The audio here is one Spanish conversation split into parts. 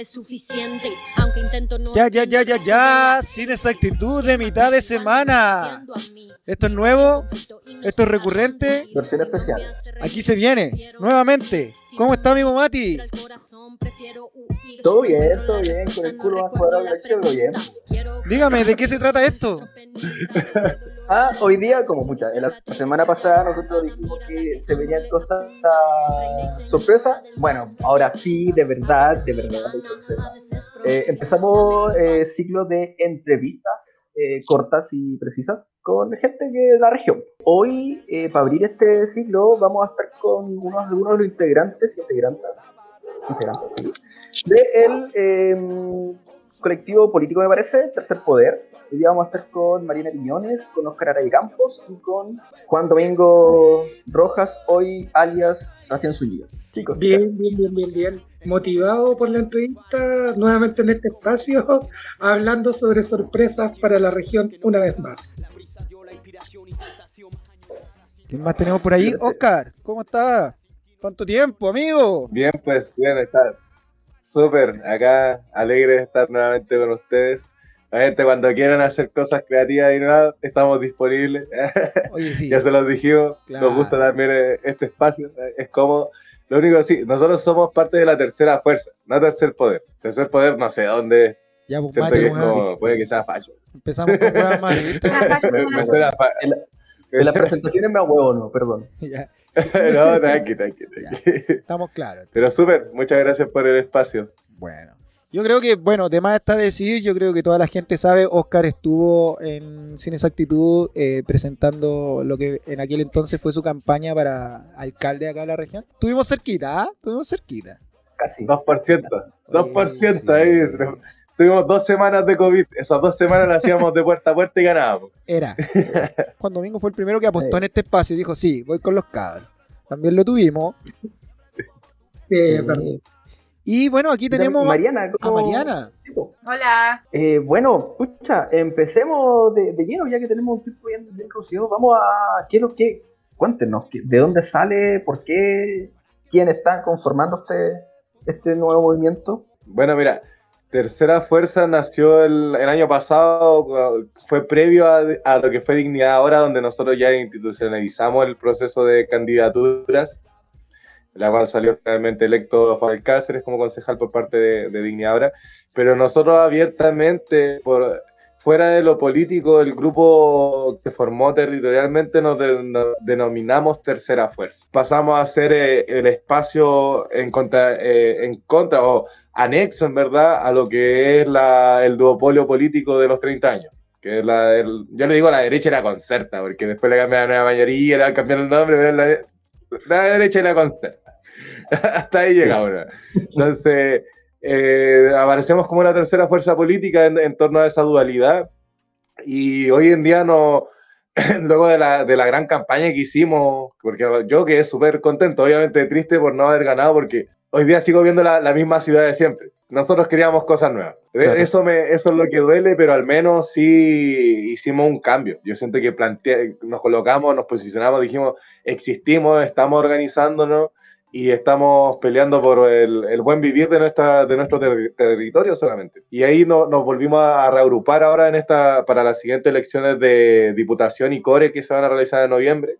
es suficiente. Aunque intento no. Ya, ya, ya, ya, ya. Sin esa actitud de mitad de semana. Esto es nuevo. Esto es recurrente. Versión especial. Aquí se viene. Nuevamente. ¿Cómo está, amigo Mati? Todo bien, todo bien. Con el culo más cuadrado todo bien. Dígame, ¿de qué se trata esto? ah, hoy día, como muchas. La semana pasada nosotros dijimos que se venían cosas sorpresa. Bueno, ahora sí, de verdad, de verdad, eh, empezamos eh, ciclo de entrevistas eh, cortas y precisas con gente de la región. Hoy, eh, para abrir este ciclo, vamos a estar con unos, algunos de los integrantes y integrantes, integrantes sí, de el em, colectivo político, me parece, Tercer Poder. Hoy día vamos a estar con Marina Piñones, con Oscar Aray Campos y con Juan Domingo Rojas, hoy alias Sebastián Zúñiga. Chicos, bien, bien, bien, bien, bien. Motivado por la entrevista, nuevamente en este espacio, hablando sobre sorpresas para la región una vez más. ¿Quién más tenemos por ahí? Oscar, ¿cómo estás? ¿Cuánto tiempo, amigo? Bien, pues, bien, estar súper acá, alegre de estar nuevamente con ustedes. La gente cuando quieran hacer cosas creativas y nada, estamos disponibles. Oye, sí. ya se los dijimos, nos gusta también eh, este espacio, es cómodo. Lo único que sí, nosotros somos parte de la tercera fuerza, no tercer poder. Tercer poder no sé dónde. Ya, pues, que es como, puede que sea fallo. Empezamos con huevas más. me, me suena fa- En las presentaciones me huevo, no, perdón. Ya, no, tranqui, tranqui, tranqui. estamos claros. Pero súper, muchas gracias por el espacio. Bueno. Yo creo que, bueno, de más está decir, yo creo que toda la gente sabe, Oscar estuvo en Sin Exactitud eh, presentando lo que en aquel entonces fue su campaña para alcalde acá de la región. Tuvimos cerquita, ¿ah? Tuvimos cerquita. Casi. 2%, 2% sí. ahí. Tuvimos dos semanas de COVID, esas dos semanas las hacíamos de puerta a puerta y ganábamos. Era. Juan Domingo fue el primero que apostó en este espacio y dijo, sí, voy con los cabros. También lo tuvimos. Sí, Sí. perdón. Y bueno, aquí tenemos Mariana. a ¿cómo- Mariana. Hola. Eh, bueno, pucha, empecemos de, de lleno, ya que tenemos un tiempo bien, bien reducido. Vamos a. Quiero que. Cuéntenos, ¿qué- ¿de dónde sale? ¿Por qué? ¿Quién está conformando este, este nuevo movimiento? Bueno, mira, Tercera Fuerza nació el, el año pasado, fue previo a, a lo que fue Dignidad Ahora, donde nosotros ya institucionalizamos el proceso de candidaturas, la cual salió realmente electo Juan Alcáceres como concejal por parte de, de Dignidad Ahora, pero nosotros abiertamente, por, fuera de lo político, el grupo que formó territorialmente nos, de- nos denominamos Tercera Fuerza. Pasamos a ser eh, el espacio en contra, eh, o anexo, en verdad, a lo que es el duopolio político de los 30 años. Que yo le digo la derecha la concerta, porque después le cambian la nueva mayoría, le van a cambiar el nombre, la, la derecha la concerta. Hasta ahí llegamos. ¿no? Entonces, eh, aparecemos como una tercera fuerza política en, en torno a esa dualidad. Y hoy en día no, luego de la, de la gran campaña que hicimos, porque yo quedé súper contento, obviamente triste por no haber ganado, porque hoy día sigo viendo la, la misma ciudad de siempre. Nosotros queríamos cosas nuevas. E- Claro. Eso, me, eso es lo que duele, pero al menos sí hicimos un cambio. Yo siento que plantea, nos colocamos, nos posicionamos, dijimos, existimos, estamos organizándonos y estamos peleando por el, el buen vivir de, nuestra, de nuestro ter- territorio solamente. Y ahí no- nos volvimos a reagrupar ahora en esta, para las siguientes elecciones de Diputación y Core que se van a realizar en noviembre,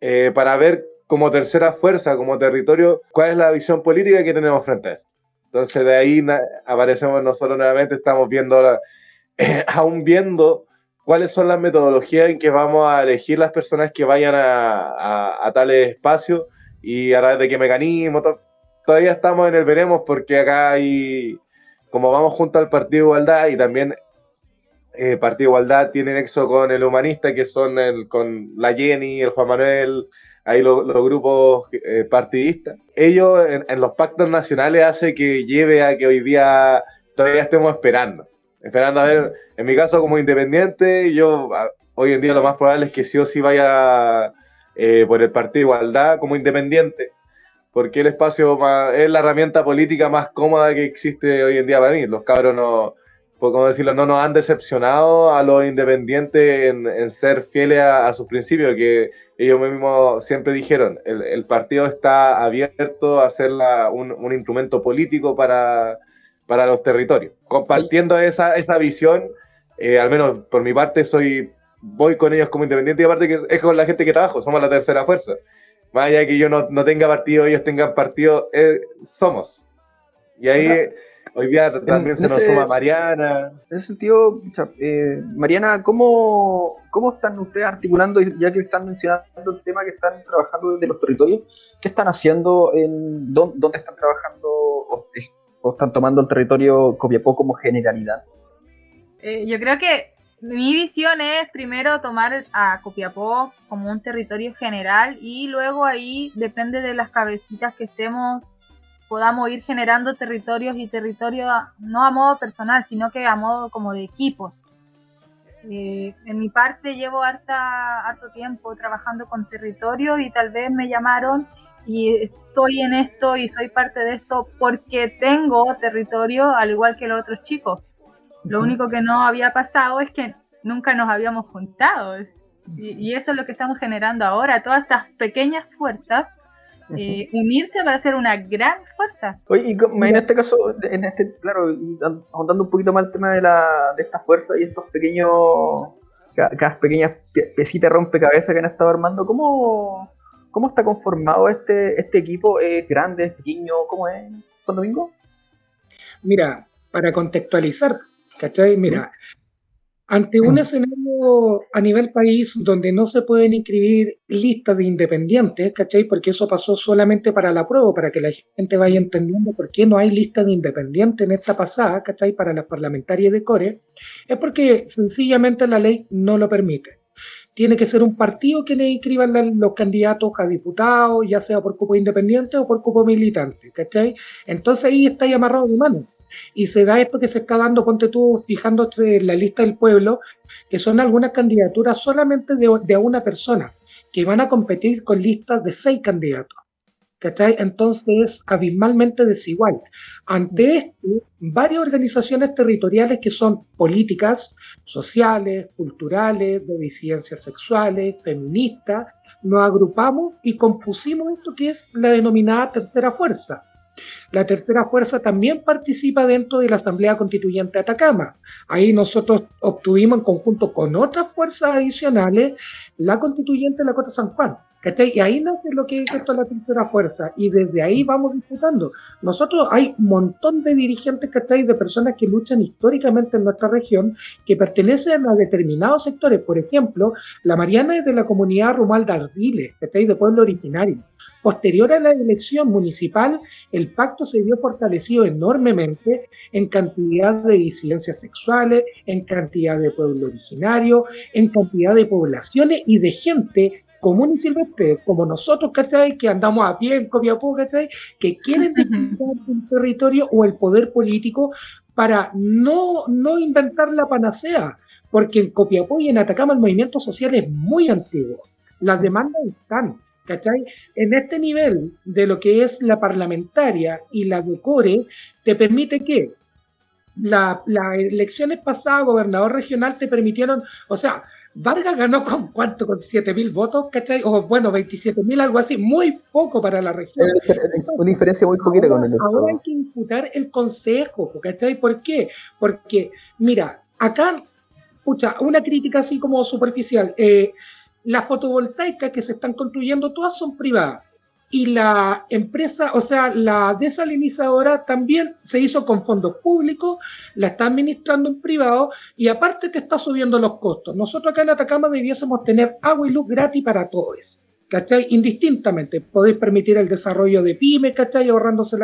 eh, para ver como tercera fuerza, como territorio, cuál es la visión política que tenemos frente a esto. Entonces de ahí aparecemos nosotros nuevamente, estamos viendo, la- aún viendo cuáles son las metodologías en que vamos a elegir las personas que vayan a, a, a tales espacios y a través de qué mecanismo. to- Todavía estamos en el veremos porque acá hay, como vamos junto al Partido Igualdad y también eh, Partido Igualdad tiene nexo con el humanista, que son el, con la Jenny, el Juan Manuel, ahí los, grupos eh, partidistas. Ellos en, los pactos nacionales hace que lleve a que hoy día todavía estemos esperando. Esperando a ver, en mi caso como independiente, yo hoy en día lo más probable es que sí o sí vaya eh, por el Partido Igualdad como independiente, porque el espacio es la herramienta política más cómoda que existe hoy en día para mí. Los cabros no, por como decirlo, no nos han decepcionado a los independientes en, ser fieles a, sus principios, que ellos mismos siempre dijeron, el, partido está abierto a ser un, instrumento político para, para los territorios. Compartiendo esa, esa visión, eh, al menos por mi parte, soy voy con ellos como independiente y aparte que es con la gente que trabajo, somos la tercera fuerza. Más allá de que yo no, no tenga partido, ellos tengan partido, eh, somos. Y ahí... Hoy día también se nos suma Mariana. En ese sentido, eh, Mariana, ¿cómo, ¿cómo están ustedes articulando, ya que están mencionando el tema que están trabajando desde los territorios? ¿Qué están haciendo? En, ¿Dónde están trabajando o, están tomando el territorio Copiapó como generalidad? Eh, yo creo que mi visión es primero tomar a Copiapó como un territorio general y luego ahí depende de las cabecitas que estemos podamos ir generando territorios y territorios no a modo personal, sino que a modo como de equipos. Eh, en mi parte llevo harta, harto tiempo trabajando con territorios y tal vez me llamaron y estoy en esto y soy parte de esto porque tengo territorio al igual que los otros chicos. Lo único que no había pasado es que nunca nos habíamos juntado. Y, y eso es lo que estamos generando ahora, todas estas pequeñas fuerzas eh, unirse para hacer una gran fuerza. Oye, y en este caso, en este, claro, ahondando un poquito más el tema de, la, de estas fuerzas y estos pequeños, cada, pequeñas piecitas rompecabezas que han estado armando, ¿cómo, cómo está conformado este, este equipo? ¿Es grande, es pequeño? ¿Cómo es, Juan Domingo? Mira, para contextualizar, ¿cachai? Mira, ante un escenario a nivel país donde no se pueden inscribir listas de independientes, ¿cachai? Porque eso pasó solamente para la prueba, para que la gente vaya entendiendo por qué no hay lista de independientes en esta pasada, ¿cachai? Para las parlamentarias de Core, es porque sencillamente la ley no lo permite. Tiene que ser un partido que le inscriban los candidatos a diputados, ya sea por cupo independiente o por cupo militante, ¿cachai? Entonces ahí está amarrado de mano y se da esto que se está dando, ponte tú, fijándote en la lista del pueblo, que son algunas candidaturas solamente de, de una persona, que van a competir con listas de seis candidatos. ¿Cachai? Entonces es abismalmente desigual. Ante esto, varias organizaciones territoriales que son políticas, sociales, culturales, de disidencias sexuales, feministas, nos agrupamos y compusimos esto que es la denominada tercera fuerza, la tercera fuerza también participa dentro de la Asamblea Constituyente de Atacama. Ahí nosotros obtuvimos en conjunto con otras fuerzas adicionales la constituyente de la Cota San Juan. Y ahí nace lo que es esto la tercera fuerza y desde ahí vamos disputando. Nosotros hay un montón de dirigentes, ¿cachai? De personas que luchan históricamente en nuestra región que pertenecen a determinados sectores. Por ejemplo, la Mariana es de la comunidad Rumal de Ardiles, ¿cachai? De pueblo originario. Posterior a la elección municipal, el pacto se vio fortalecido enormemente en cantidad de disidencias sexuales, en cantidad de pueblo originario, en cantidad de poblaciones y de gente común y silvestre, como nosotros, ¿cachai? Que andamos a pie en Copiapó, ¿cachai? Que quieren disputar un territorio o el poder político para no, no inventar la panacea, porque en Copiapó y en Atacama el movimiento social es muy antiguo. Las demandas están, ¿cachai? En este nivel de lo que es la parlamentaria y la de core, te permite que las elecciones pasadas, gobernador regional, te permitieron, o sea, Vargas ganó con cuánto, con 7 mil votos, ¿cachai? O bueno, 27 mil, algo así, muy poco para la región. una diferencia muy poquita con el Ahora hay que imputar el consejo, ¿cachai? ¿Por qué? Porque, mira, acá, pucha, una crítica así como superficial. Eh, las fotovoltaicas que se están construyendo, todas son privadas y la empresa, o sea, la desalinizadora también se hizo con fondos públicos, la está administrando en privado y aparte te está subiendo los costos. Nosotros acá en Atacama debiésemos tener agua y luz gratis para todos. ¿Cachai? Indistintamente. Podéis permitir el desarrollo de pymes, ¿cachai? Ahorrándose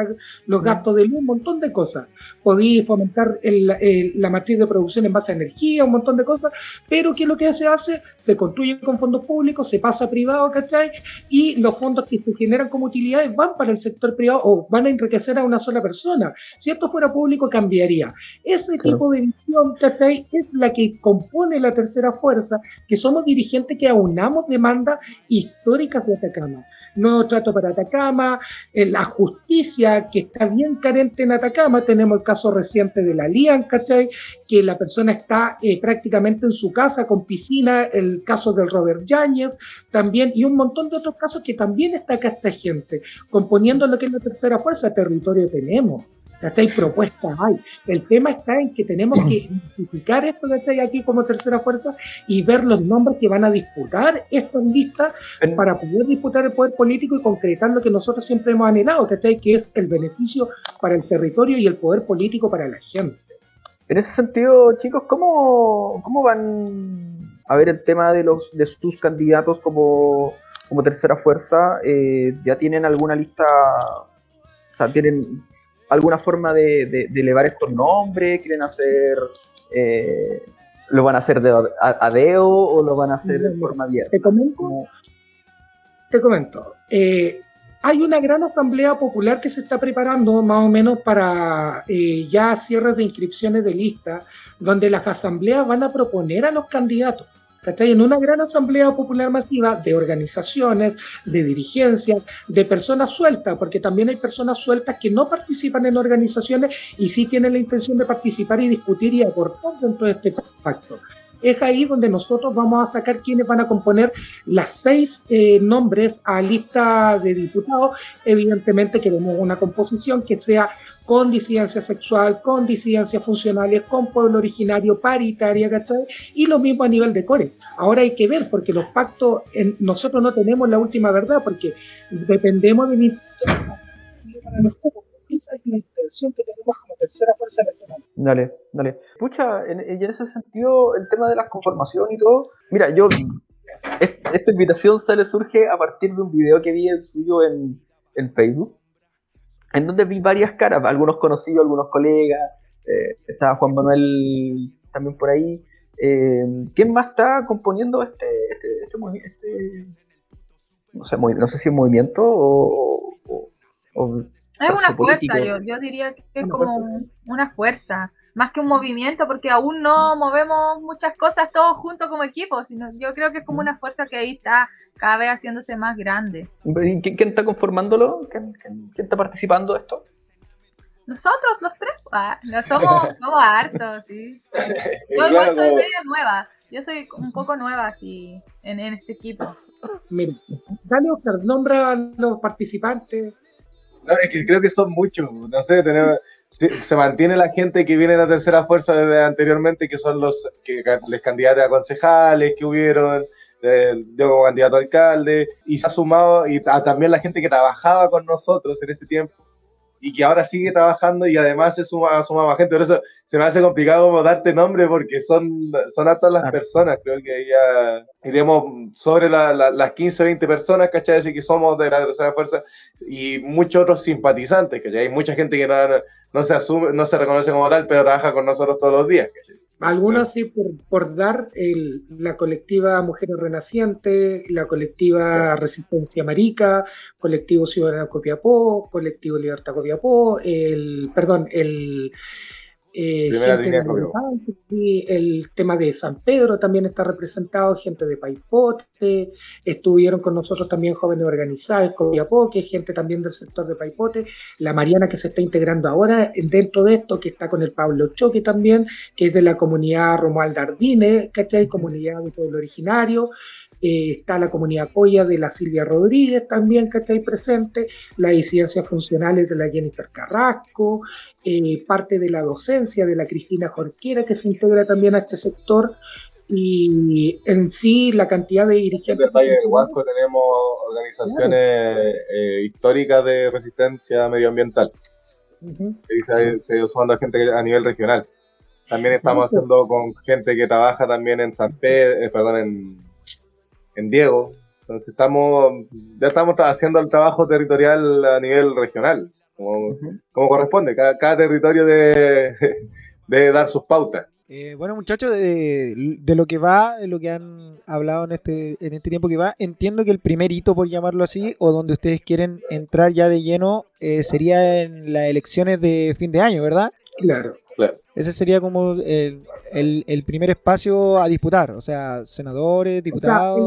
los gastos de luz, un montón de cosas. Podéis fomentar la matriz de producción en base a energía, un montón de cosas, pero ¿qué es lo que se hace? Se construye con fondos públicos, se pasa a privado, ¿cachai? Y los fondos que se generan como utilidades van para el sector privado o van a enriquecer a una sola persona. Si esto fuera público, cambiaría. Ese tipo de visión, ¿cachai? Es la que compone la tercera fuerza, que somos dirigentes que aunamos demandas históricas de Atacama. Nuevo trato para Atacama, eh, la justicia que está bien carente en Atacama, tenemos el caso reciente de la Lian, ¿cachai? Que la persona está eh, prácticamente en su casa con piscina, el caso del Robert Yáñez también, y un montón de otros casos que también está acá esta gente, componiendo lo que es la tercera fuerza, territorio tenemos. ¿Cachai? Propuestas hay. El tema está en que tenemos que identificar esto, ¿cachai? Aquí como tercera fuerza y ver los nombres que van a disputar estas listas para poder disputar el poder político y concretar lo que nosotros siempre hemos anhelado, ¿cachai? Que es el beneficio para el territorio y el poder político para la gente. En ese sentido, chicos, ¿cómo, cómo van a ver el tema de, los, de sus candidatos como, como tercera fuerza? Eh, ¿Ya tienen alguna lista? O sea, ¿tienen, alguna forma de, elevar estos nombres? ¿Quieren hacer, eh, lo van a hacer de, a, deo o lo van a hacer de forma abierta? Te comento. Te comento. Eh, hay una gran asamblea popular que se está preparando más o menos para eh, ya cierres de inscripciones de lista, donde las asambleas van a proponer a los candidatos. En una gran asamblea popular masiva de organizaciones, de dirigencias, de personas sueltas, porque también hay personas sueltas que no participan en organizaciones y sí tienen la intención de participar y discutir y aportar dentro de este pacto es ahí donde nosotros vamos a sacar quienes van a componer las seis eh, nombres a lista de diputados. Evidentemente queremos una composición que sea con disidencia sexual, con disidencias funcionales, con pueblo originario, paritaria, ¿cachai? Y lo mismo a nivel de core. Ahora hay que ver, porque los pactos, nosotros no tenemos la última verdad, porque dependemos de mi... Esa es la intención que tenemos como tercera fuerza electoral. Dale, dale. Pucha, en, en ese sentido, el tema de las conformaciones y todo, mira, yo, esta invitación sale, surge a partir de un video que vi el suyo en, en Facebook, en donde vi varias caras, algunos conocidos, algunos colegas, eh, estaba Juan Manuel también por ahí. Eh, ¿Quién más está componiendo este, este, este, este no, sé, no sé si es movimiento o... es una fuerza, yo, yo, diría que es como una fuerza más que un movimiento, porque aún no movemos muchas cosas todos juntos como equipo, sino yo creo que es como una fuerza que ahí está cada vez haciéndose más grande. ¿Y quién, está conformándolo? ¿Quién, está participando de esto? Nosotros, los tres, ah, no, somos, somos hartos, sí. Yo igual soy media nueva, yo soy un poco nueva así en, en este equipo. Mira, dale Oscar, nombra a los participantes. No, es que creo que son muchos, no sé, tenemos se mantiene la gente que viene de la tercera fuerza desde anteriormente, que son los, que, los candidatos a concejales que hubieron, yo como candidato a alcalde, y se ha sumado y también la gente que trabajaba con nosotros en ese tiempo y que ahora sigue trabajando y además se suma, suma más gente. Por eso se me hace complicado como darte nombre porque son, son a todas las personas. Creo que ya iremos sobre las 15, 20 personas, ¿cachai? Así que somos de la tercera fuerza y muchos otros simpatizantes, que Hay mucha gente que no, no, se asume, no se reconoce como tal, pero trabaja con nosotros todos los días, ¿cachai? Algunos sí por, por dar el, la colectiva Mujeres Renacientes, la colectiva Resistencia Marica, colectivo Ciudadano Copiapó, colectivo Libertad Copiapó, el, perdón, el eh, el tema de San Pedro también está representado, gente de Paipote, estuvieron con nosotros también jóvenes organizados, Copiapó, que es gente también del sector de Paipote, la Mariana que se está integrando ahora dentro de esto, que está con el Pablo Choque también, que es de la comunidad Romuald Ardine, ¿cachai? Comunidad de pueblo originario, eh, está la comunidad Coya de la Silvia Rodríguez también que está ahí presente, las disidencias funcionales de la Jennifer Carrasco, eh, parte de la docencia de la Cristina Jorquera que se integra también a este sector y en sí la cantidad de dirigentes. En el Valle del Huasco tenemos organizaciones eh, históricas de resistencia medioambiental. Y se, se a gente a nivel regional. También estamos haciendo con gente que trabaja también en San Pedro, perdón, en en Diego, Entonces estamos, ya estamos haciendo el trabajo territorial a nivel regional, como, como corresponde. Cada, cada territorio debe, debe dar sus pautas. Eh, bueno, muchachos, de, de, lo que va, de lo que han hablado en este, en este tiempo que va, entiendo que el primer hito, por llamarlo así, o donde ustedes quieren entrar ya de lleno, eh, sería en las elecciones de fin de año, ¿verdad? Claro. Claro. Ese sería como el, el, el primer espacio a disputar, o sea, senadores, diputados.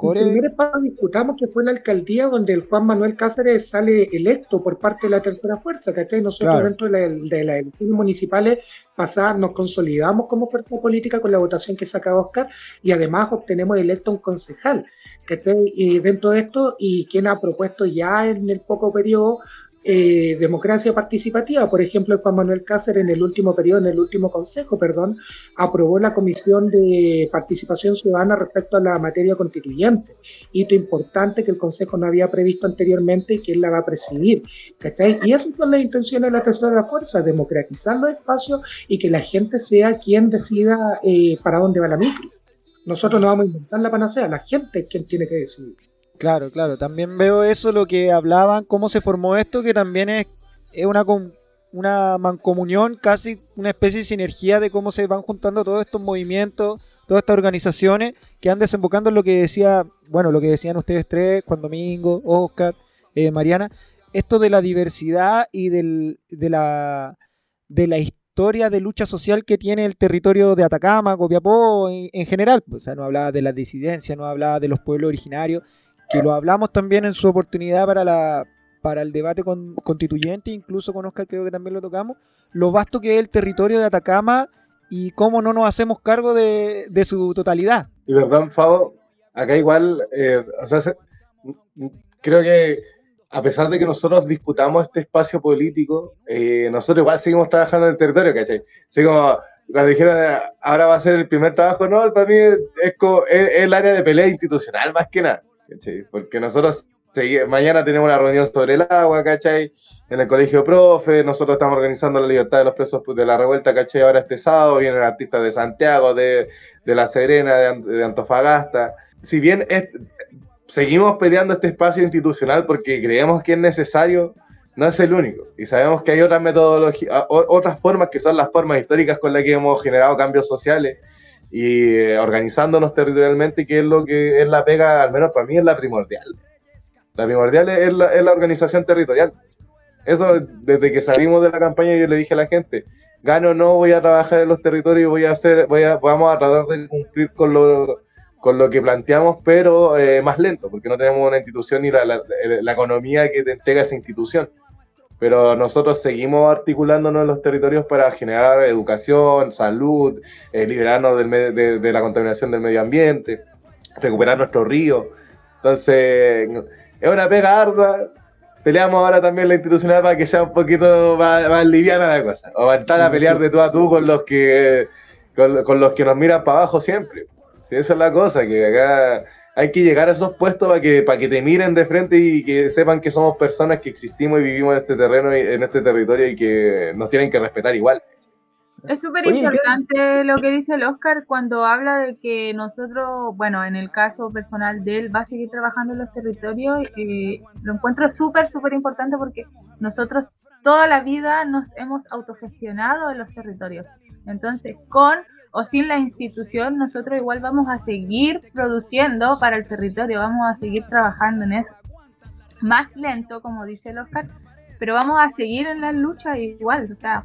O sea, el primer espacio disputamos que fue la alcaldía donde el Juan Manuel Cáceres sale electo por parte de la tercera fuerza, ¿cachai? Nosotros Claro. dentro de, la- de las elecciones municipales pasadas nos consolidamos como fuerza política con la votación que saca Oscar y además obtenemos electo un concejal, ¿cachai? Y dentro de esto, y quien ha propuesto ya en el poco periodo eh, democracia participativa. Por ejemplo, Juan Manuel Cáceres en el último periodo, en el último consejo, perdón, aprobó la Comisión de Participación Ciudadana respecto a la materia constituyente. Hito importante que el Consejo no había previsto anteriormente y que él la va a presidir. ¿cachai? Y esas son las intenciones de la tercera fuerza, democratizar los espacios y que la gente sea quien decida eh, para dónde va la micro. Nosotros no vamos a inventar la panacea, la gente es quien tiene que decidir. Claro, claro. También veo eso, lo que hablaban, cómo se formó esto, que también es, es una, una mancomunión, casi una especie de sinergia de cómo se van juntando todos estos movimientos, todas estas organizaciones que han desembocando en lo que decía, bueno, lo que decían ustedes tres, Juan Domingo, Oscar, eh, Mariana, esto de la diversidad y del, de la de la historia de lucha social que tiene el territorio de Atacama, Copiapó en, en general. O sea, no hablaba de las disidencias, no hablaba de los pueblos originarios, que lo hablamos también en su oportunidad para la para el debate con- constituyente, incluso con Oscar creo que también lo tocamos, lo vasto que es el territorio de Atacama y cómo no nos hacemos cargo de, de su totalidad. Y verdad, Fabo, acá igual, eh, o sea, se- creo que a pesar de que nosotros disputamos este espacio político, eh, nosotros igual seguimos trabajando en el territorio, ¿cachai? Así como cuando dijeron, ahora va a ser el primer trabajo, no, para mí es, es- es el área de pelea institucional más que nada, ¿cachai? Porque nosotros mañana tenemos una reunión sobre el agua, ¿cachai? En el colegio profe, nosotros estamos organizando la libertad de los presos de la revuelta, ¿cachai? Ahora este sábado vienen artistas de Santiago, de, de La Serena, de, de Antofagasta. Si bien seguimos peleando este espacio institucional porque creemos que es necesario, no es el único. Y sabemos que hay otras metodologías, otras formas que son las formas históricas con las que hemos generado cambios sociales y eh, organizándonos territorialmente, que es lo que es la pega, al menos para mí, es la primordial. La primordial es la, es la organización territorial. Eso, desde que salimos de la campaña, yo le dije a la gente, gano o no, voy a trabajar en los territorios, voy a hacer, voy a, vamos a tratar de cumplir con lo, con lo que planteamos, pero eh, más lento, porque no tenemos una institución ni la, la- la economía que te entrega esa institución. Pero nosotros seguimos articulándonos en los territorios para generar educación, salud, eh, liberarnos del de, de la contaminación del medio ambiente, recuperar nuestro río. Entonces, es una pega ardua. Peleamos ahora también la institucional para que sea un poquito más, más liviana la cosa. O entrar a pelear de tú a tú con los que, con, con los que nos miran para abajo siempre. Sí, esa es la cosa, que acá hay que llegar a esos puestos para que, para que te miren de frente y que sepan que somos personas que existimos y vivimos en este terreno y en este territorio y que nos tienen que respetar igual. Es súper Oye, ¿qué- importante lo que dice el Oscar cuando habla de que nosotros, bueno, en el caso personal de él, va a seguir trabajando en los territorios. eh, lo encuentro súper, súper importante porque nosotros toda la vida nos hemos autogestionado en los territorios. Entonces, con o sin la institución, nosotros igual vamos a seguir produciendo para el territorio, vamos a seguir trabajando en eso. Más lento, como dice el Oscar, pero vamos a seguir en la lucha igual. O sea,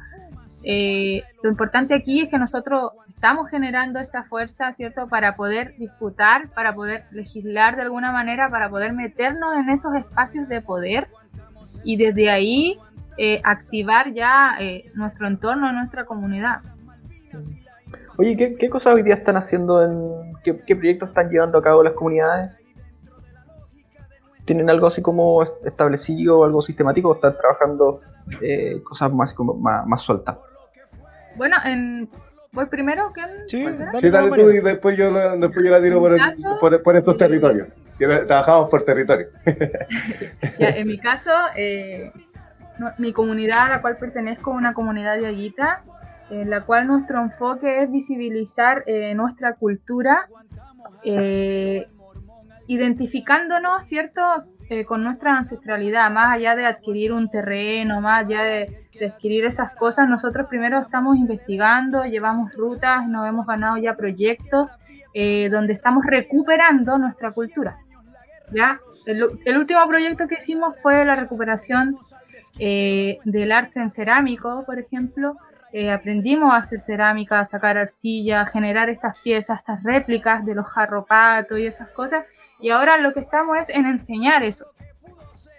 eh, lo importante aquí es que nosotros estamos generando esta fuerza, ¿cierto? Para poder disputar, para poder legislar de alguna manera, para poder meternos en esos espacios de poder y desde ahí eh, activar ya eh, nuestro entorno, nuestra comunidad. Oye, ¿qué, qué cosas hoy día están haciendo? En, qué, qué proyectos están llevando a cabo las comunidades? ¿Tienen algo así como est- establecido, algo sistemático o están trabajando eh, cosas más, como, más, más sueltas? Bueno, en, voy primero, ¿quién? Sí, dale, Sí, dale tú y después yo la, después yo la tiro por, el- caso- por, por estos territorios. Que trabajamos por territorio. Ya, en mi caso, eh, no- mi comunidad a la cual pertenezco es una comunidad diaguita, en la cual nuestro enfoque es visibilizar eh, nuestra cultura, eh, identificándonos, ¿cierto? Eh, con nuestra ancestralidad, más allá de adquirir un terreno, más allá de, adquirir esas cosas, nosotros primero estamos investigando, llevamos rutas, nos hemos ganado ya proyectos eh, donde estamos recuperando nuestra cultura. ¿ya? El, el, último proyecto que hicimos fue la recuperación del arte en cerámico, por ejemplo. Eh, aprendimos a hacer cerámica, a sacar arcilla, a generar estas piezas, estas réplicas de los jarropatos y esas cosas. Y ahora lo que estamos es en enseñar eso.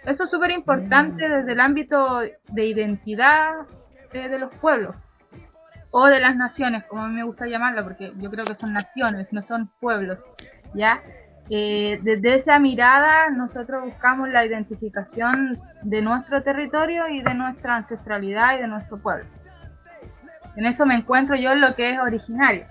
Eso es súper importante desde el ámbito de identidad eh, de los pueblos o de las naciones, como a mí me gusta llamarlo, porque yo creo que son naciones, no son pueblos, ¿ya? Eh, desde esa mirada nosotros buscamos la identificación de nuestro territorio y de nuestra ancestralidad y de nuestro pueblo. En eso me encuentro yo en lo que es originario.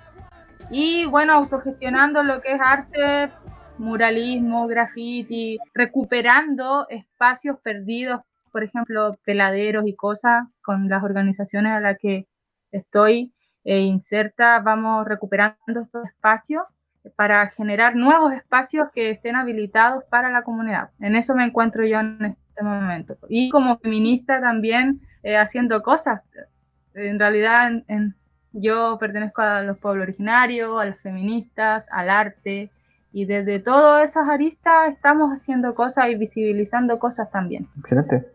Y bueno, autogestionando lo que es arte, muralismo, graffiti, recuperando espacios perdidos, por ejemplo, peladeros y cosas con las organizaciones a las que estoy eh, inserta, vamos recuperando estos espacios para generar nuevos espacios que estén habilitados para la comunidad. En eso me encuentro yo en este momento. Y como feminista también eh, haciendo cosas. En realidad en, yo pertenezco a los pueblos originarios, a las feministas, al arte, y desde todas esas aristas estamos haciendo cosas y visibilizando cosas también. Excelente.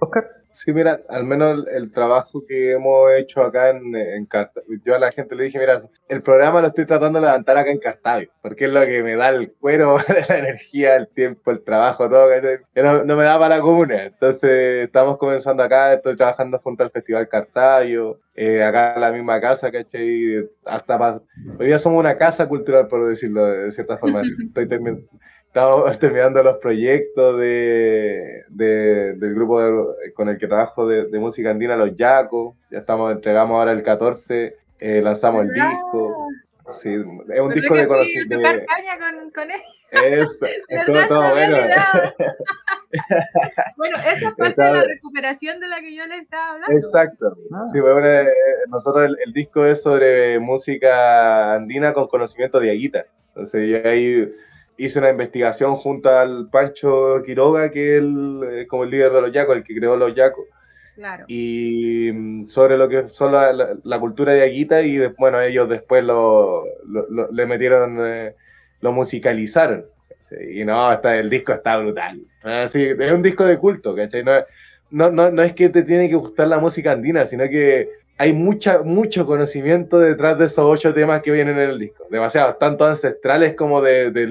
Oscar. Sí, mira, al menos el, el trabajo que hemos hecho acá en, en yo a la gente le dije, mira, el programa lo estoy tratando de levantar acá en Cartavio, porque es lo que me da el cuero, la energía, el tiempo, el trabajo, todo, que no, no, me da para la comuna. Entonces, estamos comenzando acá, estoy trabajando junto al Festival Cartavio, eh, acá en la misma casa, ¿cachai? Hasta para... Hoy día somos una casa cultural, por decirlo de cierta forma. Estoy terminando estamos terminando los proyectos de, de, del grupo de, con el que trabajo de, de, música andina, Los Yacos. Ya estamos, entregamos ahora el 14, eh, lanzamos el disco. Sí, es un disco de conocimiento. Con, con él. Eso, es todo, todo bueno. bueno, esa es parte Está... de la recuperación de la que yo le estaba hablando. Exacto. Ah. Sí, bueno, eh, nosotros el, el, disco es sobre música andina con conocimiento de aguita. Entonces, yo ahí hice una investigación junto al Pancho Quiroga, que es el, eh, como el líder de los Yacos, el que creó los Yacos. Claro. Y mm, sobre lo que son la, la, la cultura de Aguita, y de, bueno, ellos después lo, lo, lo le metieron, eh, lo musicalizaron. Y no, está, el disco está brutal. Así, es un disco de culto, ¿cachai? No, no, no, no es que te tiene que gustar la música andina, sino que hay mucha, mucho conocimiento detrás de esos ocho temas que vienen en el disco. Demasiado, tanto ancestrales como de, de,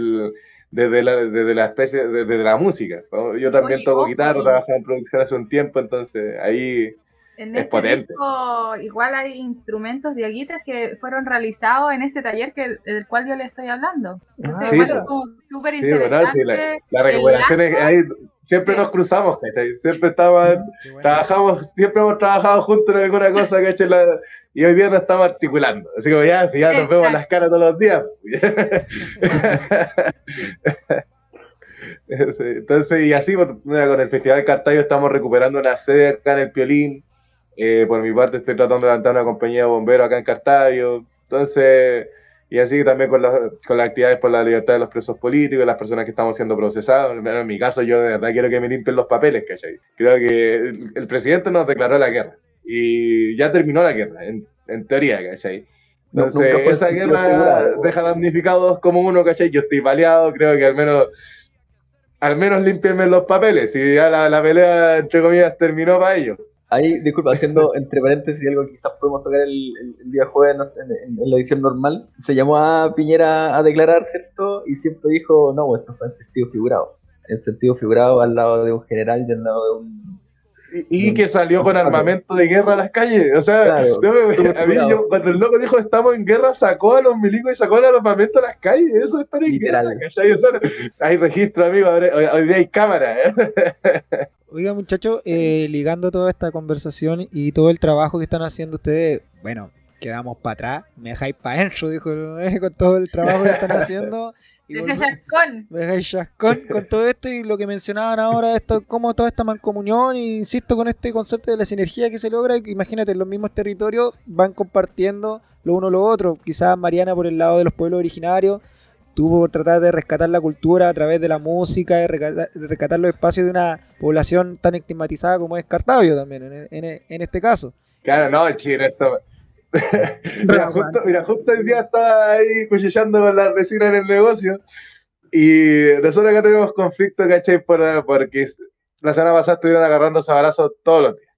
de, de la, de, la, especie, de, de, la música. Yo también Oye, toco ojo, guitarra, trabajo en producción hace un tiempo, entonces ahí en es este potente. Disco, igual hay instrumentos de aguitas que fueron realizados en este taller que, del cual yo le estoy hablando. Entonces, Ah, sí, igual pues. es súper Sí, interesante. ¿verdad? Sí, la, la recuperación es ahí, siempre Sí. nos cruzamos, ¿cachai? Siempre Qué bueno. trabajamos, siempre hemos trabajado juntos en alguna cosa, ¿cachai? La- y hoy día nos estamos articulando. Así como ya, si ya nos vemos las caras todos los días. Entonces, y así, mira, con el Festival Cartayo estamos recuperando una sede acá en el Piolín. Eh, por mi parte estoy tratando de levantar una compañía de bomberos acá en Cartayo. Entonces, y así también con, la- con las actividades por la libertad de los presos políticos, las personas que estamos siendo procesados. Bueno, en mi caso, yo de verdad quiero que me limpien los papeles, ¿cachai? Creo que el, el presidente nos declaró la guerra. Y ya terminó la guerra, en, en teoría, ¿cachai? No, Entonces, fue esa guerra deja damnificados como uno, ¿cachai? Yo estoy baleado, creo que al menos al menos limpienme los papeles. Si ya la, la pelea, entre comillas, terminó para ellos. Ahí, disculpa, haciendo entre paréntesis algo que quizás podemos tocar el, el- el día jueves en, en- en la edición normal. Se llamó a Piñera a declarar, ¿cierto? Y siempre dijo, no, esto fue en sentido figurado. En sentido figurado al lado de un general y al lado de un... Y, y que salió con armamento de guerra a las calles. O sea, Claro, no me- estuvo a mí, figurado. yo, cuando el loco dijo estamos en guerra, sacó a los milicos y sacó el armamento a las calles. Eso es estar en Literal. guerra. O sea, hay registro, amigo. Hoy, hoy día hay cámara. ¿eh? Oiga, muchachos, eh, ligando toda esta conversación y todo el trabajo que están haciendo ustedes, bueno, quedamos para atrás, me dejáis para adentro, dijo, eh, con todo el trabajo que están haciendo. Y me dejáis chascón. con todo esto y lo que mencionaban ahora, esto, como toda esta mancomunión, y insisto con este concepto de la sinergia que se logra, que imagínate, los mismos territorios van compartiendo lo uno lo otro, quizás Mariana por el lado de los pueblos originarios, Tú por tratar de rescatar la cultura a través de la música, de rescatar, de rescatar los espacios de una población tan estigmatizada como es Cartavio también, en, en- en este caso. Claro, no, chile, esto. mira, justo, mira, justo el día estaba ahí cuchillando con las vecinas en el negocio y de solo acá tenemos conflicto, ¿cachai? Por, porque la semana pasada estuvieron agarrando abrazos todos los días.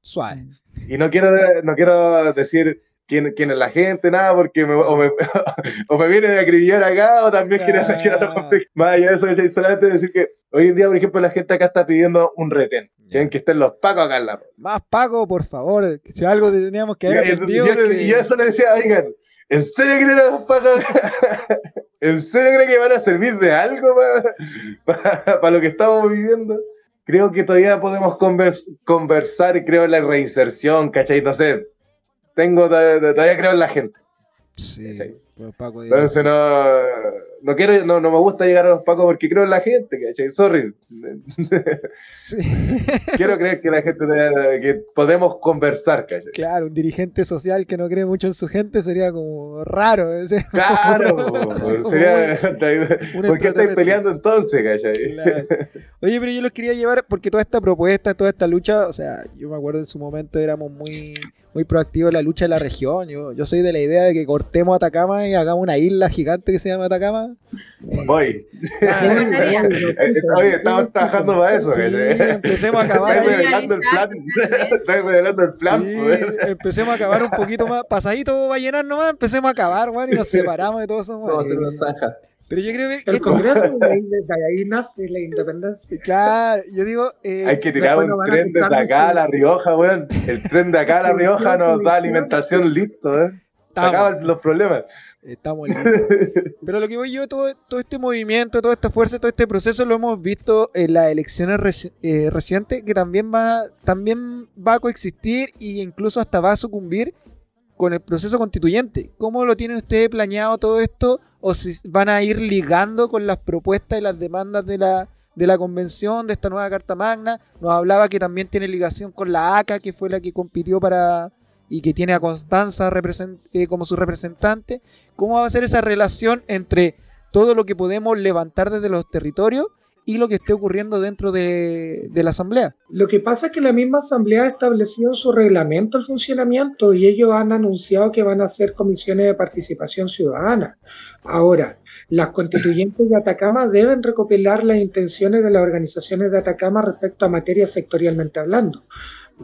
Suave. Y no quiero, no quiero decir quién, quién es la gente, nada, porque me, o, me, o me vienen a acribillar acá o también quieren Ah. quieren. Más allá de eso, ¿cachai? solamente decir que hoy en día, por ejemplo, la gente acá está pidiendo un retén. Quieren que estén los pacos acá en la Más Paco, por favor. Si algo teníamos que Y, haber y- aprendido. y es yo, que- yo eso le decía, oigan, ¿en serio creen a los pacos? ¿En serio creen que van a servir de algo para, lo que estamos viviendo? Creo que todavía podemos convers- conversar, creo en la reinserción, ¿cachai? No sé, tengo, todavía creo en la gente. Sí, Sí. pues Paco, Entonces no, no quiero, no, no me gusta llegar a los pacos porque creo en la gente, ¿cachai? Sorry. sí. quiero creer que la gente, que podemos conversar, ¿cachai? Claro, un dirigente social que no cree mucho en su gente sería como raro. ¿eh? Claro, sería, un ¿por qué estáis peleando entonces, cachai? Claro. Oye, pero yo los quería llevar porque toda esta propuesta, toda esta lucha, o sea, yo me acuerdo en su momento éramos muy, muy proactivos en la lucha de la región. Yo, yo soy de la idea de que cortemos Atacama y hagamos una isla gigante que se llama Atacama. Voy. Ah, Eh, Oye, estamos trabajando para eso, sí, empecemos a acabar ahí. revelando el plan. Estáis revelando el plan, Sí, pues. empecemos a acabar un poquito más, pasadito va a llenar nomás, empecemos a acabar, weón, y nos separamos de todos esos Vamos Pero yo creo que El Congreso, de ahí, de ahí nace la independencia. claro, yo digo, eh, Hay que tirar un tren desde acá a La Rioja, weón. El tren de acá a La Rioja nos da alimentación listo, ¿eh? Acaban los problemas. Estamos listos. Pero lo que voy yo, todo, todo este movimiento, toda esta fuerza, todo este proceso lo hemos visto en las elecciones reci- eh, recientes, que también va, también va a coexistir e incluso hasta va a sucumbir con el proceso constituyente. ¿Cómo lo tienen ustedes planeado todo esto? ¿O si van a ir ligando con las propuestas y las demandas de la, de la convención, de esta nueva Carta Magna? Nos hablaba que también tiene ligación con la ACA, que fue la que compitió para y que tiene a Constanza eh, como su representante. ¿Cómo va a ser esa relación entre todo lo que podemos levantar desde los territorios y lo que esté ocurriendo dentro de, la asamblea? Lo que pasa es que la misma Asamblea ha establecido en su reglamento el funcionamiento y ellos han anunciado que van a hacer comisiones de participación ciudadana. Ahora, las constituyentes de Atacama deben recopilar las intenciones de las organizaciones de Atacama respecto a materias sectorialmente hablando.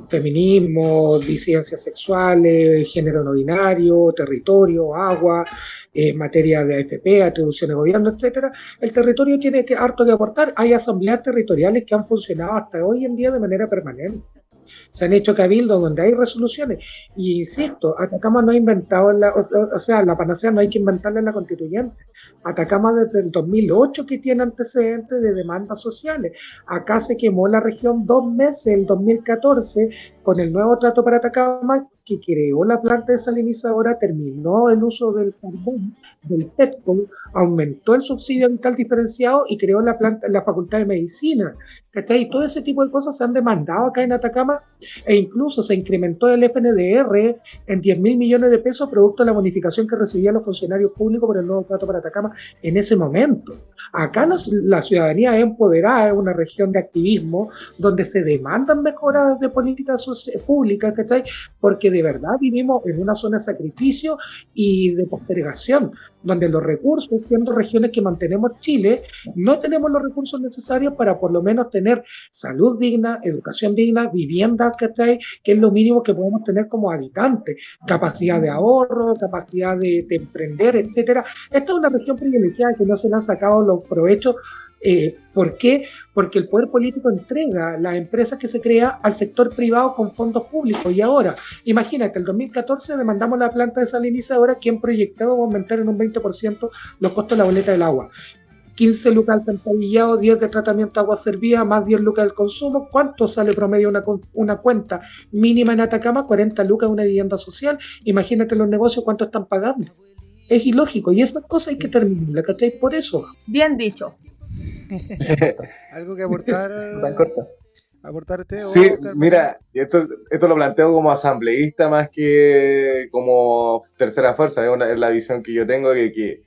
Feminismo, disidencias sexuales, género no binario, territorio, agua, eh, materia de AFP, atribuciones de gobierno, etcétera. El territorio tiene que harto que aportar. Hay asambleas territoriales que han funcionado hasta hoy en día de manera permanente. Se han hecho cabildos donde hay resoluciones. Y insisto, Atacama no ha inventado, o sea, la panacea no hay que inventarla en la constituyente. Atacama desde el 2008 que tiene antecedentes de demandas sociales. Acá se quemó la región dos meses, el 2014, con el nuevo trato para Atacama que creó la planta desalinizadora, terminó el uso del carbón, del petcoin, aumentó el subsidio vital diferenciado y creó la, planta, la facultad de medicina. ¿Cachai? Y todo ese tipo de cosas se han demandado acá en Atacama e incluso se incrementó el FNDR en 10 mil millones de pesos producto de la bonificación que recibían los funcionarios públicos por el nuevo trato para Atacama en ese momento. Acá la ciudadanía es empoderada, es una región de activismo donde se demandan mejoras de políticas públicas, ¿cachai? Porque de verdad vivimos en una zona de sacrificio y de postergación, donde los recursos, siendo regiones que mantenemos Chile, no tenemos los recursos necesarios para por lo menos tener salud digna, educación digna, vivienda, ¿cachai? Que es lo mínimo que podemos tener como habitantes, capacidad de ahorro, capacidad de, de emprender, etcétera. Esta es una región privilegiada que no se le han sacado los provechos eh, ¿Por qué? Porque el poder político entrega las empresas que se crea al sector privado con fondos públicos. Y ahora, imagínate, el 2014 demandamos la planta desalinizadora, quien proyectaba aumentar en un 20% los costos de la boleta del agua. 15 lucas alcantarillado, 10 de tratamiento de agua servida, más 10 lucas del consumo. ¿Cuánto sale promedio una, una cuenta mínima en Atacama? 40 lucas una vivienda social. Imagínate los negocios cuánto están pagando. Es ilógico y esas cosas hay que terminarlas, ¿cachai? Por eso. Bien dicho. ¿Algo que aportar? Tan corta. ¿Aportar usted? Sí, Oscar? mira, esto, esto lo planteo como asambleísta más que como tercera fuerza, es, una- es la visión que yo tengo, que, que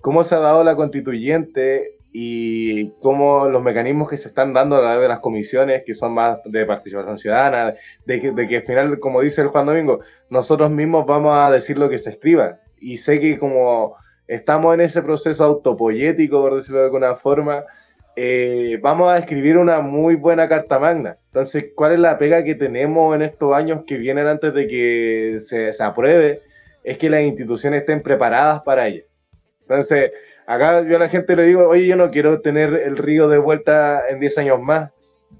cómo se ha dado la constituyente y cómo los mecanismos que se están dando a través de las comisiones, que son más de participación ciudadana, de que, de que al final, como dice el Juan Domingo, nosotros mismos vamos a decir lo que se escriba. Y sé que como estamos en ese proceso autopoyético, por decirlo de alguna forma, eh, vamos a escribir una muy buena carta magna. Entonces, ¿cuál es la pega que tenemos en estos años que vienen antes de que se, se apruebe? Es que las instituciones estén preparadas para ello. Entonces, acá yo a la gente le digo, oye, yo no quiero tener el río de vuelta en 10 años más.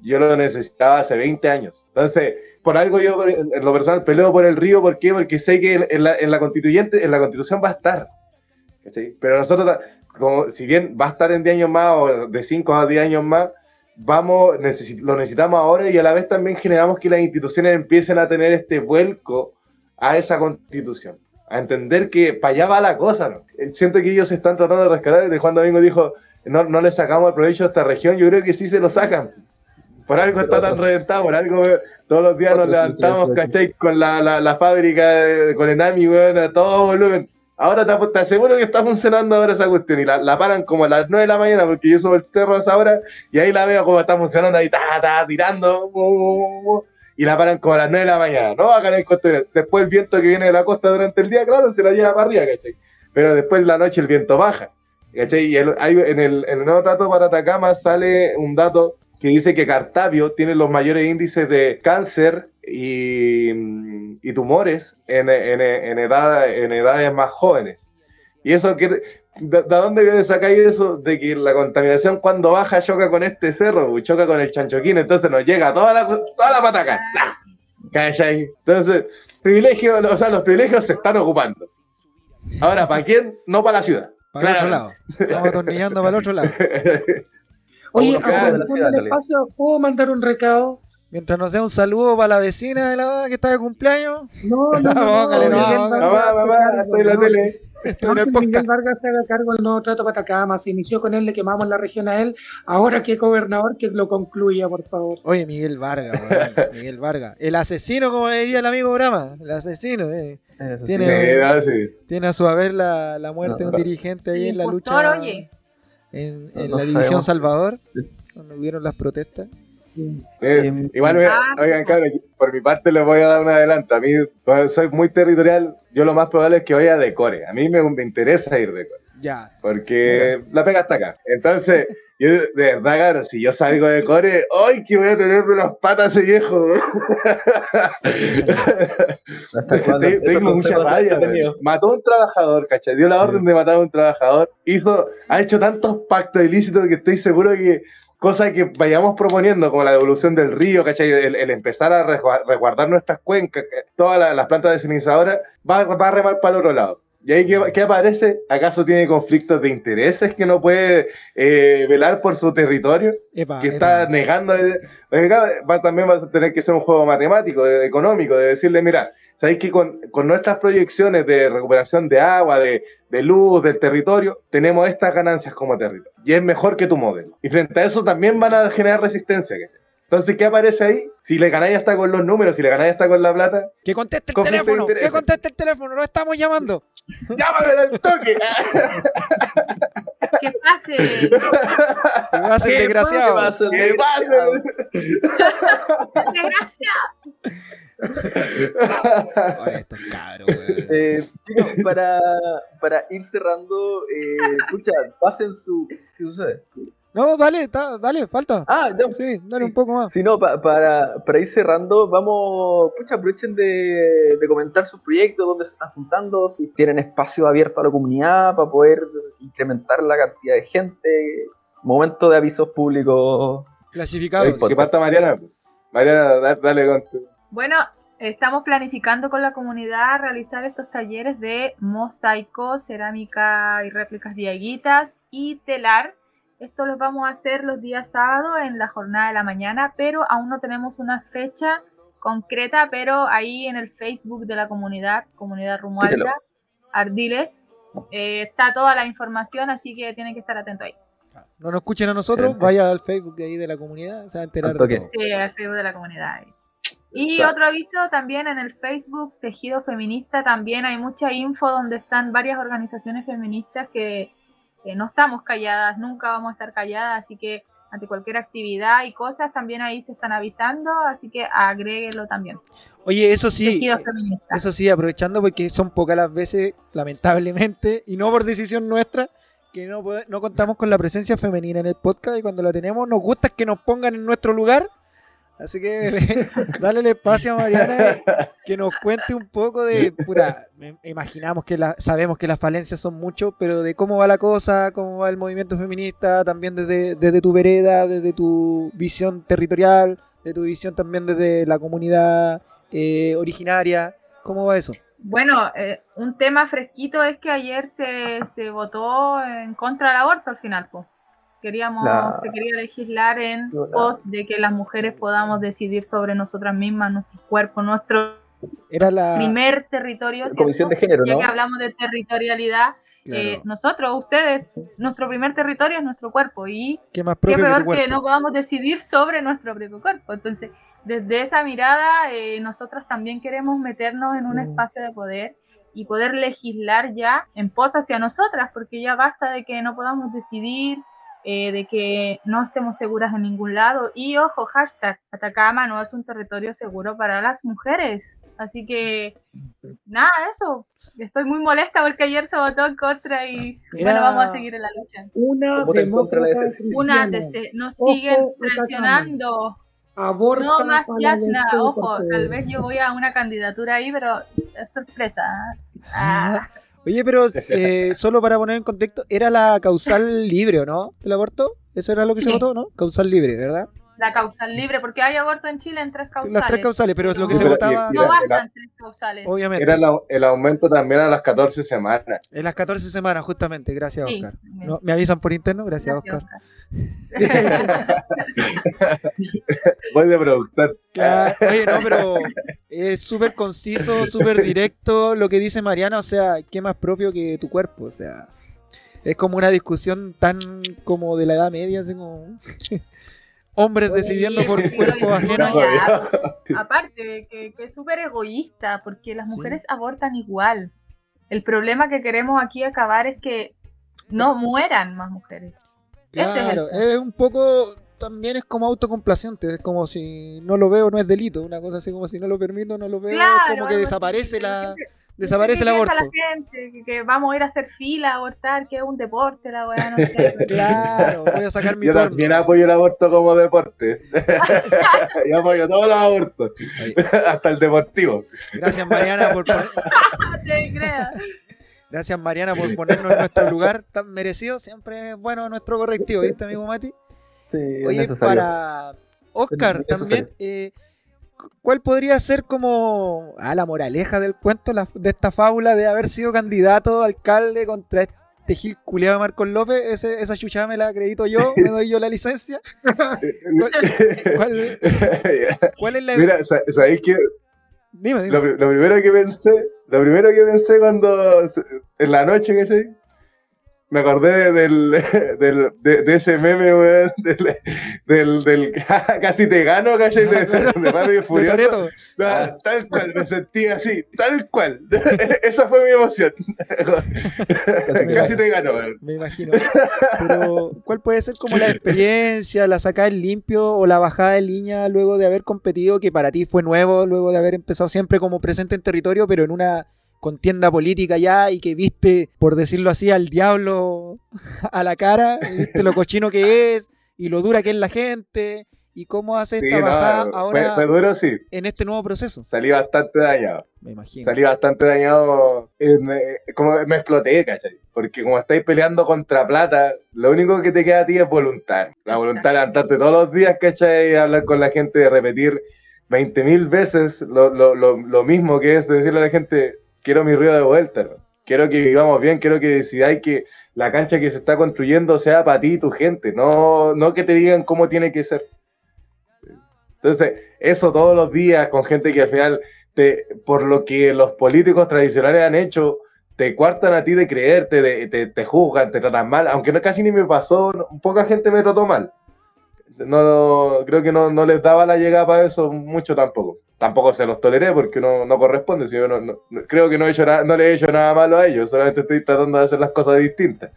Yo lo necesitaba hace 20 años. Entonces, por algo yo en lo personal peleo por el río, ¿por qué? Porque sé que en la, en la constituyente, en la constitución va a estar. ¿cachai? Pero nosotros, como, si bien va a estar en 10 años más o de 5 a 10 años más, vamos, necesi- lo necesitamos ahora y a la vez también generamos que las instituciones empiecen a tener este vuelco a esa constitución. A entender que para allá va la cosa, ¿no? Eh, Siento que ellos se están tratando de rescatar. Juan Domingo dijo, no, no le sacamos el provecho a esta región. Yo creo que sí se lo sacan. Por algo está tan reventado, por algo todos los días nos levantamos. ¿cachai? Con la, la, la fábrica, con Enami, weón, a todo volumen. Ahora te, aseguro que está funcionando ahora esa cuestión y la, paran como a las 9 de la mañana porque yo subo el cerro a esa hora y ahí la veo como está funcionando ahí, ta, ta, tirando y la paran como a las 9 de la mañana. No acá en el contenedor. Después el viento que viene de la costa durante el día, claro, se la lleva para arriba, ¿cachai? Pero después en la noche el viento baja. ¿cachai? Y el- en, el, en el nuevo trato para Atacama sale un dato que dice que Cartavio tiene los mayores índices de cáncer y, y tumores en, en, en, edad, en edades más jóvenes. Y eso, que, ¿de, de dónde sacáis eso? De que la contaminación cuando baja choca con este cerro, pues, choca con el chanchoquín, entonces nos llega toda la, toda la pataca. ¡Lah! ¿Cachai? Entonces, privilegio, o sea, los privilegios se están ocupando. Ahora, ¿para quién? No para la ciudad. Para el otro lado. Estamos atornillando para el otro lado. Oye, de la ciudad, espacio, ¿puedo mandar un recado? Mientras nos dé un saludo para la vecina de la que está de cumpleaños. No, no, no. no, Póngale, no, Mamá, mamá, se haga estoy en la tele. Estoy en no, el que Miguel. Vargas se haga cargo del nuevo trato para Atacama. Se inició con él, le quemamos la región a él. Ahora que es gobernador, que lo concluya, por favor. Oye, Miguel Vargas. Miguel Vargas. El asesino, como diría el amigo Brahma. El asesino, eh. Tiene- Sí, no, sí. Tiene a su haber la, la muerte de un No. dirigente ahí en la lucha. oye. En, No, en no la división sabemos. Salvador. Cuando hubieron las protestas. Sí. Eh, Em, igual, mira, Ah, oigan, cabrón, por mi parte les voy a dar un adelanto. A mí, como soy muy territorial. Yo lo más probable es que vaya de core. A mí me, me interesa ir de core. Ya. Porque la pega está acá. Entonces, yo de verdad, cabrón, si yo salgo de core, ¡ay, que voy a tener de las patas ese viejo! ¿Hasta? Te- Tengo mucha rabia. Mató a un trabajador, ¿cachai? Dio la Sí. orden de matar a un trabajador. Hizo, ha hecho tantos pactos ilícitos que estoy seguro que cosas que vayamos proponiendo, como la devolución del río, ¿cachai? El, el empezar a resgua- resguardar nuestras cuencas, todas la- las plantas desalinizadoras, va, va a remar para el otro lado. ¿Y ahí qué, qué aparece? ¿Acaso tiene conflictos de intereses que no puede eh, velar por su territorio? Epa, que está epa. negando. va, también va a tener que ser un juego matemático, de- económico, de decirle, mira, sabéis que con, con nuestras proyecciones de recuperación de agua, de, de luz, del territorio, tenemos estas ganancias como territorio. Y es mejor que tu modelo. Y frente a eso también van a generar resistencia. ¿cachai? Entonces, ¿qué aparece ahí? Si le ganáis hasta con los números, si le ganáis hasta con la plata, Que conteste el teléfono. Que conteste el teléfono. Lo estamos llamando. ¡llámame al toque! Que pase. Que hace el ¿Qué desgraciado. pasa? ¿Qué pasa? Desgracia. Oye, estos cabros, weón. Eh, para, para ir cerrando, eh, escucha, pasen su. ¿Qué sucede? No, dale, ta- dale, falta. Ah, ya. Sí, dale un poco más. Si no, pa- para, para ir cerrando, vamos, pucha, aprovechen de, de comentar sus proyectos, dónde se están juntando, si tienen espacio abierto a la comunidad para poder incrementar la cantidad de gente. Momento de avisos públicos. Clasificados. Que parta Mariana. Mariana, da- dale con tu- Bueno, estamos planificando con la comunidad realizar estos talleres de mosaico, cerámica y réplicas diaguitas y telar. Esto lo vamos a hacer los días sábados en la jornada de la mañana, pero aún no tenemos una fecha concreta, pero ahí en el Facebook de la comunidad, comunidad Rumualda. Ardiles, eh, está toda la información, así que tienen que estar atentos ahí. No nos escuchen a nosotros, vaya al Facebook ahí de la comunidad, se va a enterar Al de todo. Sí, al Facebook de la comunidad. ahí. Y Claro. otro aviso también en el Facebook Tejido Feminista, también hay mucha info donde están varias organizaciones feministas que eh, no estamos calladas, nunca vamos a estar calladas, así que ante cualquier actividad y cosas también ahí se están avisando, así que agréguelo también. Oye, eso sí, eso sí, aprovechando porque son pocas las veces, lamentablemente, y no por decisión nuestra, que no, no contamos con la presencia femenina en el podcast y cuando la tenemos nos gusta que nos pongan en nuestro lugar Así que dale el espacio a Mariana que nos cuente un poco de, pura, imaginamos que la, sabemos que las falencias son mucho, pero de cómo va la cosa, cómo va el movimiento feminista, también desde, desde tu vereda, desde tu visión territorial, de tu visión también desde la comunidad eh, originaria, ¿cómo va eso? Bueno, eh, un tema fresquito es que ayer se, se votó en contra del aborto al final, pues. Queríamos, se quería legislar en pos de que las mujeres podamos decidir sobre nosotras mismas, nuestro cuerpo, nuestro Era la... primer territorio. Comisión de género, ya que hablamos de territorialidad, eh, nosotros, ustedes, nuestro primer territorio es nuestro cuerpo y qué, más qué peor que, no podamos decidir sobre nuestro propio cuerpo. Entonces, desde esa mirada, eh, nosotros también queremos meternos en un mm. espacio de poder y poder legislar ya en pos hacia nosotras, porque ya basta de que no podamos decidir eh, de que no estemos seguras en ningún lado. Y ojo, hashtag, Atacama no es un territorio seguro para las mujeres. Así que, nada, eso. Estoy muy molesta porque ayer se votó en contra y bueno, vamos a seguir en la lucha. Una Una nos siguen presionando. no más Yasna, ojo, tal vez yo voy a una candidatura ahí, pero es sorpresa. Ah. Oye, pero eh, solo para poner en contexto, era la causal libre, ¿o no? ¿El aborto? Eso era lo que se votó, ¿no? Causal libre, ¿verdad? La causal libre, porque hay aborto en Chile en tres causales. Las tres causales, pero es lo que se votaba. No bastan tres causales. Obviamente. Era el aumento también a las 14 semanas. En las 14 semanas, justamente. Gracias, Oscar. ¿Me avisan por interno? Gracias, Oscar. Voy de productor. Oye, no, pero es súper conciso, súper directo lo que dice Mariana. O sea, ¿qué más propio que tu cuerpo? O sea, es como una discusión tan como de la edad media, así como hombres decidiendo por cuerpo ajeno. aparte, que, es súper egoísta, porque las mujeres abortan igual. El problema que queremos aquí acabar es que no mueran más mujeres. Claro, es, un poco también es como autocomplaciente, es como si no lo veo no es delito, una cosa así como si no lo permito no lo veo, como que desaparece la desaparece el aborto. la gente que, vamos a ir a hacer fila a abortar, que es un deporte la weá, no sé. claro, voy a sacar mi Yo también apoyo el aborto como deporte. Yo apoyo todos los abortos, hasta el deportivo. Gracias Mariana por Gracias Mariana por ponernos en nuestro lugar tan merecido. Siempre es bueno nuestro correctivo, ¿viste, amigo Mati? Sí, Oye, para Oscar también, eh, ¿cuál podría ser como ah, la moraleja del cuento de esta fábula de haber sido candidato a alcalde contra este Gil culeado Marcos López? Ese, esa chuchada me la acredito yo, me doy yo la licencia. ¿Cuál, es la... Mira, ¿sabéis que Dime, dime. Lo, primero que pensé, lo primero que pensé cuando en la noche, que sé, me acordé del, del de, ese meme, weón, del, del, casi te gano, casi de, de Rápido Furioso. Ah, tal cual, me sentí así, tal cual. Esa fue mi emoción. casi te gano, weón. Me imagino. Pero, ¿cuál puede ser como la experiencia, la sacada en limpio o la bajada de línea luego de haber competido, que para ti fue nuevo, luego de haber empezado siempre como presente en territorio, pero en una contienda política ya y que viste, por decirlo así, al diablo a la cara, viste lo cochino que es y lo dura que es la gente y cómo hace esta bajada ahora fue, duro, sí. en este nuevo proceso. Salí bastante dañado. Me imagino. Salí bastante dañado. Eh, como me exploté, ¿cachai? Porque como estáis peleando contra plata, lo único que te queda a ti es voluntad. La voluntad de levantarte todos los días, ¿cachai? hablar con la gente, de repetir 20.000 veces lo, lo, lo, lo mismo que es de decirle a la gente, quiero mi río de vuelta, quiero que vivamos bien, quiero que decidáis que la cancha que se está construyendo sea para ti y tu gente, no, no que te digan cómo tiene que ser. Entonces, eso todos los días con gente que al final, te, por lo que los políticos tradicionales han hecho, te cuartan a ti de creerte, te, te, juzgan, te tratan mal, aunque no, casi ni me pasó, poca gente me trató mal. No, creo que no, no les daba la llegada para eso mucho tampoco tampoco se los toleré porque no, no corresponde. Si yo no, creo que no, he hecho no le he hecho nada malo a ellos, solamente estoy tratando de hacer las cosas distintas.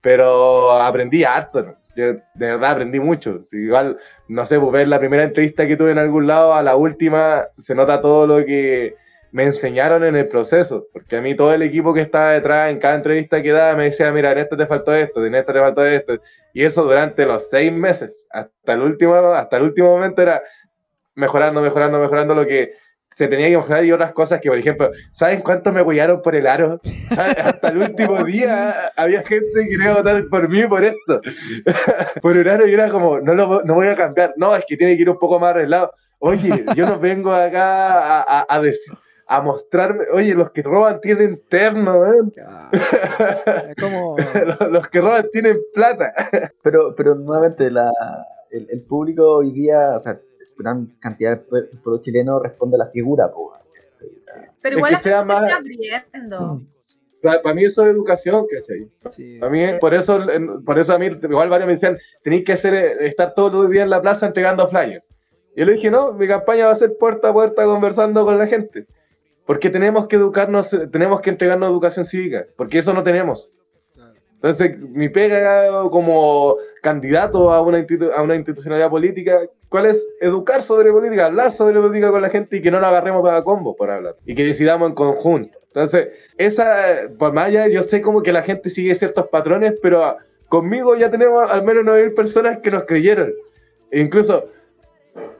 pero aprendí harto, ¿no? Yo de verdad aprendí mucho. Si igual, no sé, pues ver la primera entrevista que tuve en algún lado a la última, se nota todo lo que me enseñaron en el proceso. Porque a mí todo el equipo que estaba detrás en cada entrevista que daba me decía, mira, en esto te faltó esto, en esto te faltó esto. Y eso durante los seis meses, hasta el último, hasta el último momento era mejorando, mejorando, mejorando lo que se tenía que mejorar y otras cosas que, por ejemplo, ¿saben cuánto me apoyaron por el aro? Hasta el último día había gente que quería votar por mí por esto. por el aro y era como, no, lo, no voy a cambiar. No, es que tiene que ir un poco más arreglado. Oye, yo no vengo acá a, a, decir a mostrarme, oye, los que roban tienen terno, ¿eh? Es como... los, que roban tienen plata. pero, pero nuevamente, la, el, el, público hoy día, o sea, gran cantidad de pueblo chileno responde a la figura. Pero igual la gente se está abriendo. Para, mí eso es educación, ¿cachai? Para mí, por eso, por eso a mí, igual varios me decían, tenéis que hacer, estar todos los días en la plaza entregando flyers. Y yo le dije, no, mi campaña va a ser puerta a puerta conversando con la gente. Porque tenemos que educarnos, tenemos que entregarnos educación cívica, porque eso no tenemos. Entonces, mi pega como candidato a una, a una institucionalidad política, ¿cuál es? Educar sobre política, hablar sobre política con la gente y que no nos agarremos a combo por hablar. Y que decidamos en conjunto. Entonces, esa, por más allá, yo sé como que la gente sigue ciertos patrones, pero conmigo ya tenemos al menos 9.000 personas que nos creyeron. E incluso,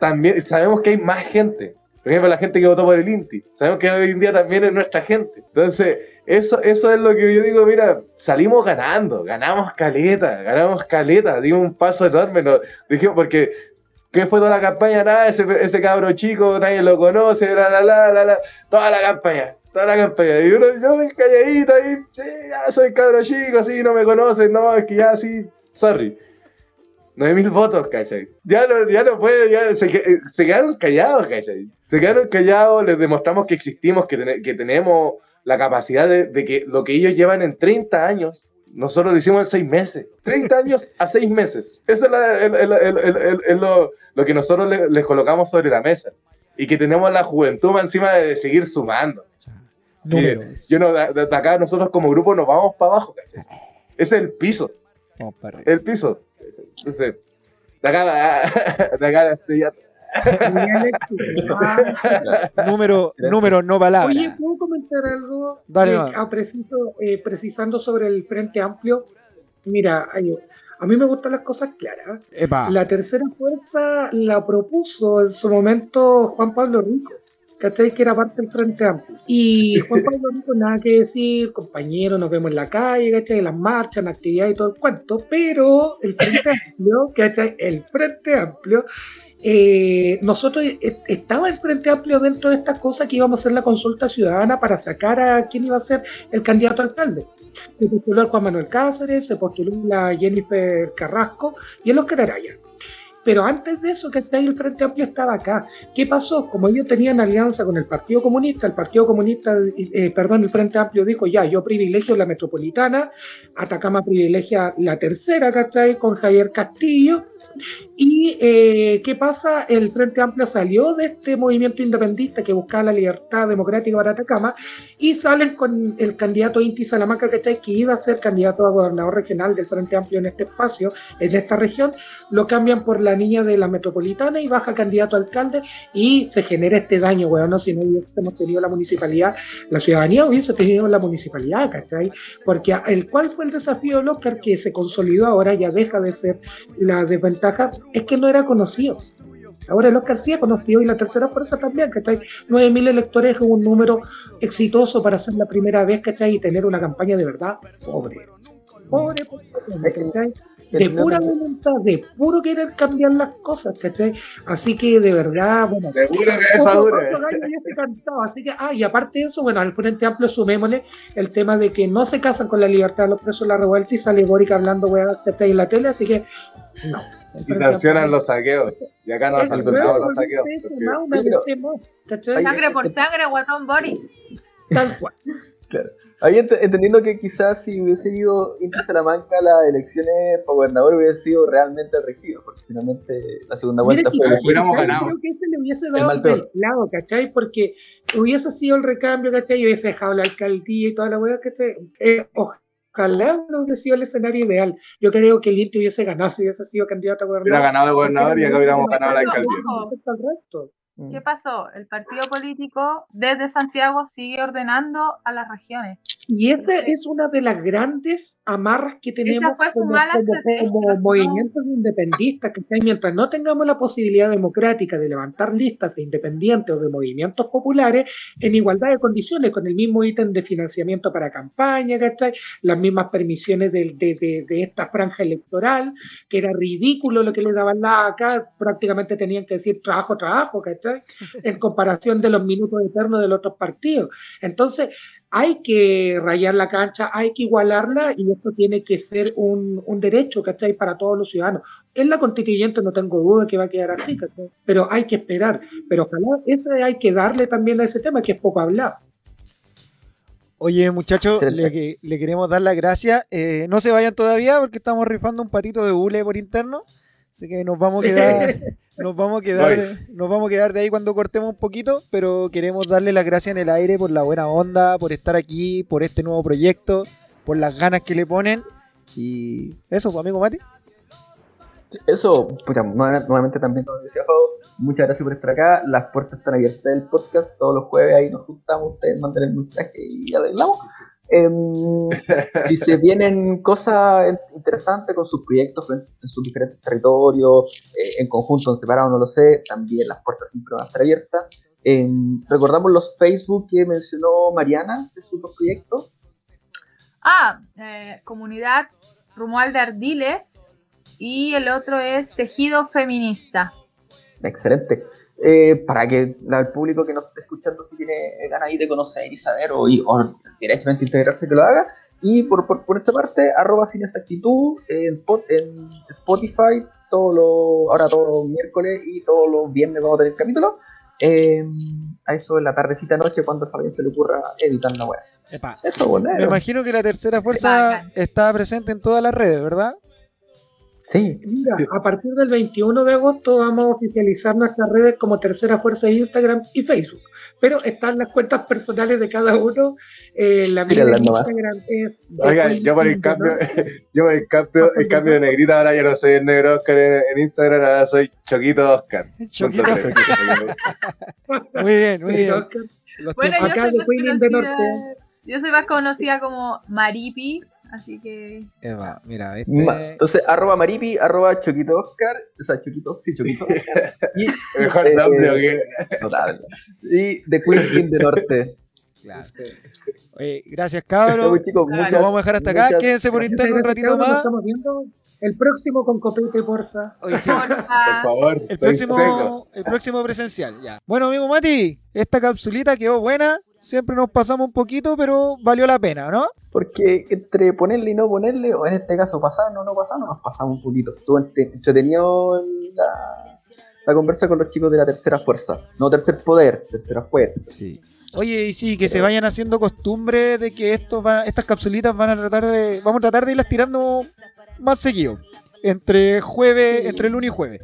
también sabemos que hay más gente. Por ejemplo, la gente que votó por el INTI. Sabemos que hoy en día también es nuestra gente. Entonces, eso, eso es lo que yo digo, mira, salimos ganando, ganamos caleta, ganamos caleta, dimos un paso enorme. ¿no? Dijimos, porque, ¿qué fue toda la campaña? Nada, ese, cabro chico, nadie lo conoce, la, la, la, la, la, toda la campaña. Toda la campaña. Y uno, yo calladito ahí, sí, ya soy cabro chico, así, no me conocen, no, es que ya sí, sorry. 9000 votos, ¿cachai? Ya no, ya no puede, ya se, se, quedaron callados, ¿cachai? Se quedaron callados, les demostramos que existimos, que, que tenemos la capacidad de, de, que lo que ellos llevan en 30 años, nosotros lo hicimos en 6 meses. 30 años a 6 meses. Eso es, lo, lo, que nosotros les, colocamos sobre la mesa. Y que tenemos la juventud encima de, seguir sumando. Números. Yo no, de, acá nosotros como grupo nos vamos para abajo, ¿cachai? Ese es el piso. Arriba. El piso. Entonces, de acá, de acá estoy ya. Número, número, no palabras. Oye, ¿puedo comentar algo? Dale, eh, a preciso, eh, precisando sobre el Frente Amplio. Mira, a mí me gustan las cosas claras. La tercera fuerza la propuso en su momento Juan Pablo Rico. ¿cachai? Que era parte del Frente Amplio. Y Juan Pablo no nada que decir, compañero, nos vemos en la calle, ¿cachai? En las marchas, en actividades y todo el cuento, pero el Frente Amplio, ¿cachai? El Frente Amplio eh, nosotros eh, estaba el Frente Amplio dentro de esta cosa que íbamos a hacer la consulta ciudadana para sacar a quién iba a ser el candidato alcalde. Se postuló el Juan Manuel Cáceres, se postuló la Jennifer Carrasco y el Oscar Araya. Pero antes de eso, ahí el Frente Amplio estaba acá. ¿Qué pasó? Como ellos tenían alianza con el Partido Comunista, el Partido Comunista, eh, perdón, el Frente Amplio dijo, ya, yo privilegio la metropolitana, Atacama privilegia la tercera, ¿cachai? Con Javier Castillo, ¿Y eh, qué pasa? El Frente Amplio salió de este movimiento independentista que buscaba la libertad democrática para Atacama y salen con el candidato Inti Salamanca, que iba a ser candidato a gobernador regional del Frente Amplio en este espacio, en esta región, lo cambian por la niña de la metropolitana y baja candidato a alcalde y se genera este daño, bueno, si no hubiésemos tenido la municipalidad, la ciudadanía hubiese tenido la municipalidad, ¿cachai? Porque el cual fue el desafío del Oscar que se consolidó ahora, ya deja de ser la desventaja es que no era conocido. Ahora el Oscar sí es conocido y la tercera fuerza también, ¿cachai? 9.000 electores es un número exitoso para ser la primera vez, ¿cachai? Y tener una campaña de verdad pobre. Pobre, pobre, De pura voluntad, de puro querer cambiar las cosas, ¿cachai? Así que de verdad, bueno. De puro que ya se así que, ah, y aparte de eso, bueno, al Frente Amplio sumémosle el tema de que no se casan con la libertad de los presos de la revuelta y sale Boric hablando, weá, ¿cachai? En la tele, así que, no. Y sancionan los saqueos. Y acá no han sancionado los saqueos. Sangre por sangre, guatón body. Tal cual. Claro. Ahí entendiendo que quizás si hubiese ido Inti Salamanca las elecciones para gobernador hubiese sido realmente reactivo, porque finalmente la segunda vuelta fue quizás, hubiéramos ganado. Creo que ese le hubiese dado el lado, ¿cachai? Porque hubiese sido el recambio, ¿cachai? Y hubiese dejado la alcaldía y toda la hueá, ¿cachai? Eh, ojalá no hubiese sido el escenario ideal. Yo creo que el Inti hubiese ganado si hubiese sido candidato a gobernador. Hubiera ganado de gobernador y acá hubiéramos ganado la alcaldía. ojo. Resto. Mm. ¿Qué pasó? El partido político desde Santiago sigue ordenando a las regiones. Y esa es una de las grandes amarras que tenemos fue su como, mala como- como movimientos independistas, que mientras no tengamos la posibilidad democrática de levantar listas de independientes o de movimientos populares en igualdad de condiciones, con el mismo ítem de financiamiento para campaña, ¿cachai? las mismas permisiones de, de- de- de esta franja electoral, que era ridículo lo que le daban la acá, prácticamente tenían que decir trabajo, trabajo, ¿cachai? En comparación de los minutos eternos de los otros partidos. Entonces, hay que rayar la cancha, hay que igualarla y esto tiene que ser un, un derecho, ¿cachai? Para todos los ciudadanos. En la constituyente no tengo duda que va a quedar así, ¿cachai? Pero hay que esperar. Pero ojalá ese hay que darle también a ese tema que es poco hablado. Oye, muchachos, le, que- le queremos dar las gracias. Eh, no se vayan todavía porque estamos rifando un patito de hule por interno. Así que nos vamos a quedar, nos vamos a quedar, de, nos vamos a quedar de ahí cuando cortemos un poquito, pero queremos darle las gracias en el aire por la buena onda, por estar aquí, por este nuevo proyecto, por las ganas que le ponen. Y eso, pues, amigo Mati. Eso, pucha, nueva- nuevamente también, como decía Fabo, muchas gracias por estar acá. Las puertas están abiertas del podcast. Todos los jueves ahí nos juntamos, ustedes mandan el mensaje y arreglamos. Em, si se vienen cosas in- interesantes con sus proyectos en, en sus diferentes territorios, eh, en conjunto, en separado, no lo sé, también las puertas siempre van a estar abiertas. Em, recordamos los Facebook que mencionó Mariana de sus dos proyectos. Ah, eh, comunidad Rumual de Ardiles y el otro es Tejido Feminista. Excelente. Eh, para que el público que nos esté escuchando, si tiene ganas ahí de conocer y saber o, y- o directamente integrarse, que lo haga. Y por, por, por esta parte, arroba sin exactitud en, en Spotify, todo lo, ahora todos los miércoles y todos los viernes vamos a tener capítulo. Eh, a eso en la tardecita noche, cuando a Fabián se le ocurra editar la web. Epa, Eso, bueno. Me imagino que la tercera fuerza está presente en todas las redes, ¿verdad? Sí, Mira, a partir del 21 de agosto vamos a oficializar nuestras redes como tercera fuerza de Instagram y Facebook. Pero están las cuentas personales de cada uno. Eh, la mía de. Instagram es. Oigan, yo por el cambio, yo por el cambio, el cambio de negrita ahora ya no soy el negro Oscar en, en Instagram, ahora soy Choquito Oscar. Choquito. Muy bien, muy bien. Los Bueno, yo soy, de Norte. yo soy más conocida como Maripi, así que Eva, mira, este... Ma- entonces arroba maripi, arroba choquito Oscar, o sea, choquito, sí, choquito. Y Mejor Eh, nombre o qué. Notable. Y The Queen in the Norte. Claro. Oye, gracias, cabros. Chicos, Nos Nos muchas, vamos a dejar hasta acá. muchas Quédense por gracias. interno un ratito Nos más. estamos viendo el próximo con copete, porfa. Oye, sí, Por favor. el próximo, el próximo presencial, ya. Bueno, amigo Mati, esta capsulita quedó buena. Siempre nos pasamos un poquito, pero valió la pena, ¿no? Porque entre ponerle y no ponerle, o en este caso pasar o no pasar, no nos pasamos un poquito. Estuvo entretenido la, la conversa con los chicos de la tercera fuerza. No tercer poder, tercera fuerza. Sí. Oye, y sí, que se vayan haciendo costumbre de que esto va, estas capsulitas van a tratar de, vamos a tratar de irlas tirando más seguido. Entre jueves, entre lunes y jueves.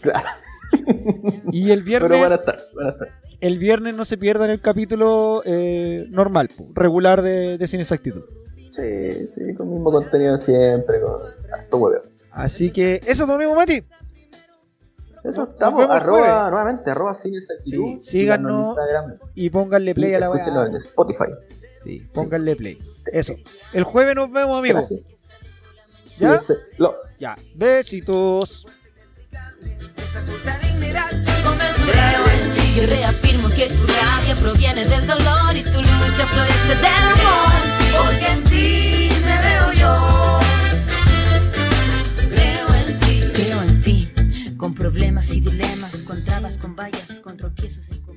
Claro. Y el Pero van a viernes, estar, van a estar. el viernes no se pierdan el capítulo eh, normal, regular de, de Sin Exactitud. Sí, sí, con el mismo contenido siempre, con harto hueveo. Así que eso, amigo Mati. Eso estamos, arroba, jueves. nuevamente, arroba sin exactitud. Sí, síganos. Y pónganle play y a la escúchenos en weá. Spotify. Sí, pónganle play. Eso. El jueves nos vemos, amigos. ¿Ya? Lo- Ya. Besitos esa en ti. Yo reafirmo que tu rabia proviene del dolor y tu lucha florece del amor. Porque en ti me veo yo. Creo en ti. Creo en ti. Con problemas y dilemas, con trabas, con vallas, con tropiezos y